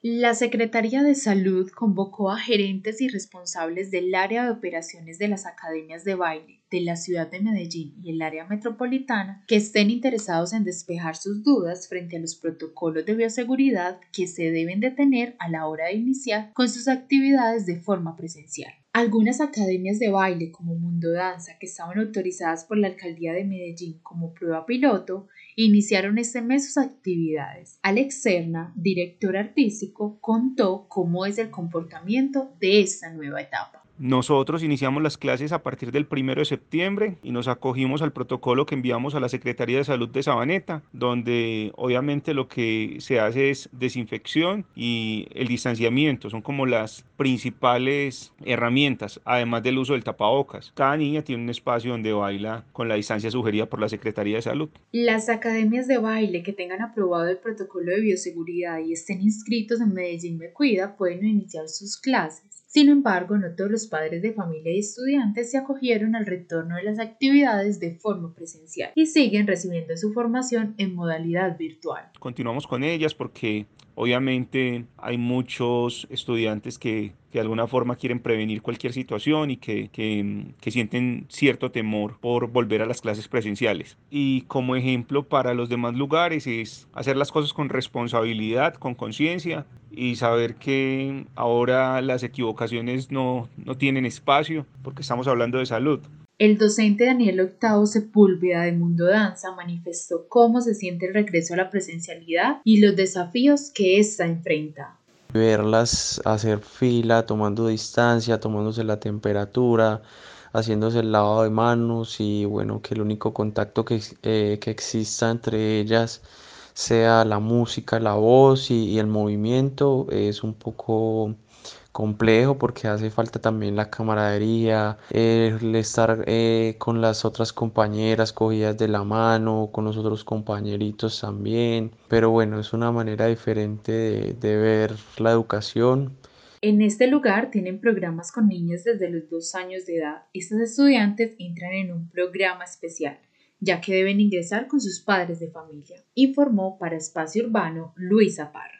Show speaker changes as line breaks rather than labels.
La Secretaría de Salud convocó a gerentes y responsables del área de operaciones de las academias de baile de la ciudad de Medellín y el área metropolitana que estén interesados en despejar sus dudas frente a los protocolos de bioseguridad que se deben de tener a la hora de iniciar con sus actividades de forma presencial. Algunas academias de baile como Mundo Danza, que estaban autorizadas por la alcaldía de Medellín como prueba piloto, iniciaron este mes sus actividades. Alex Serna, director artístico, contó cómo es el comportamiento de esta nueva etapa.
Nosotros iniciamos las clases a partir del primero de septiembre y nos acogimos al protocolo que enviamos a la Secretaría de Salud de Sabaneta, donde obviamente lo que se hace es desinfección y el distanciamiento, son como las principales herramientas, además del uso del tapabocas. Cada niña tiene un espacio donde baila con la distancia sugerida por la Secretaría de Salud.
Las academias de baile que tengan aprobado el protocolo de bioseguridad y estén inscritos en Medellín Me Cuida pueden iniciar sus clases. Sin embargo, no todos los padres de familia y estudiantes se acogieron al retorno de las actividades de forma presencial y siguen recibiendo su formación en modalidad virtual.
Continuamos con ellas porque obviamente hay muchos estudiantes que, de alguna forma quieren prevenir cualquier situación y que, que, sienten cierto temor por volver a las clases presenciales. Y como ejemplo para los demás lugares es hacer las cosas con responsabilidad, con conciencia y saber que ahora las equivocaciones no, no tienen espacio porque estamos hablando de salud.
El docente Daniel Octavo Sepúlveda de Mundo Danza manifestó cómo se siente el regreso a la presencialidad y los desafíos que ésta enfrenta.
Verlas hacer fila, tomando distancia, tomándose la temperatura, haciéndose el lavado de manos y bueno, que el único contacto que, eh, que exista entre ellas sea la música, la voz y, el movimiento, es un poco complejo porque hace falta también la camaradería, el estar eh, con las otras compañeras cogidas de la mano, con los otros compañeritos también, pero bueno, es una manera diferente de, de ver la educación.
En este lugar tienen programas con niños desde los dos años de edad. Estos estudiantes entran en un programa especial ya que deben ingresar con sus padres de familia, informó para Espacio Urbano Luisa Parra.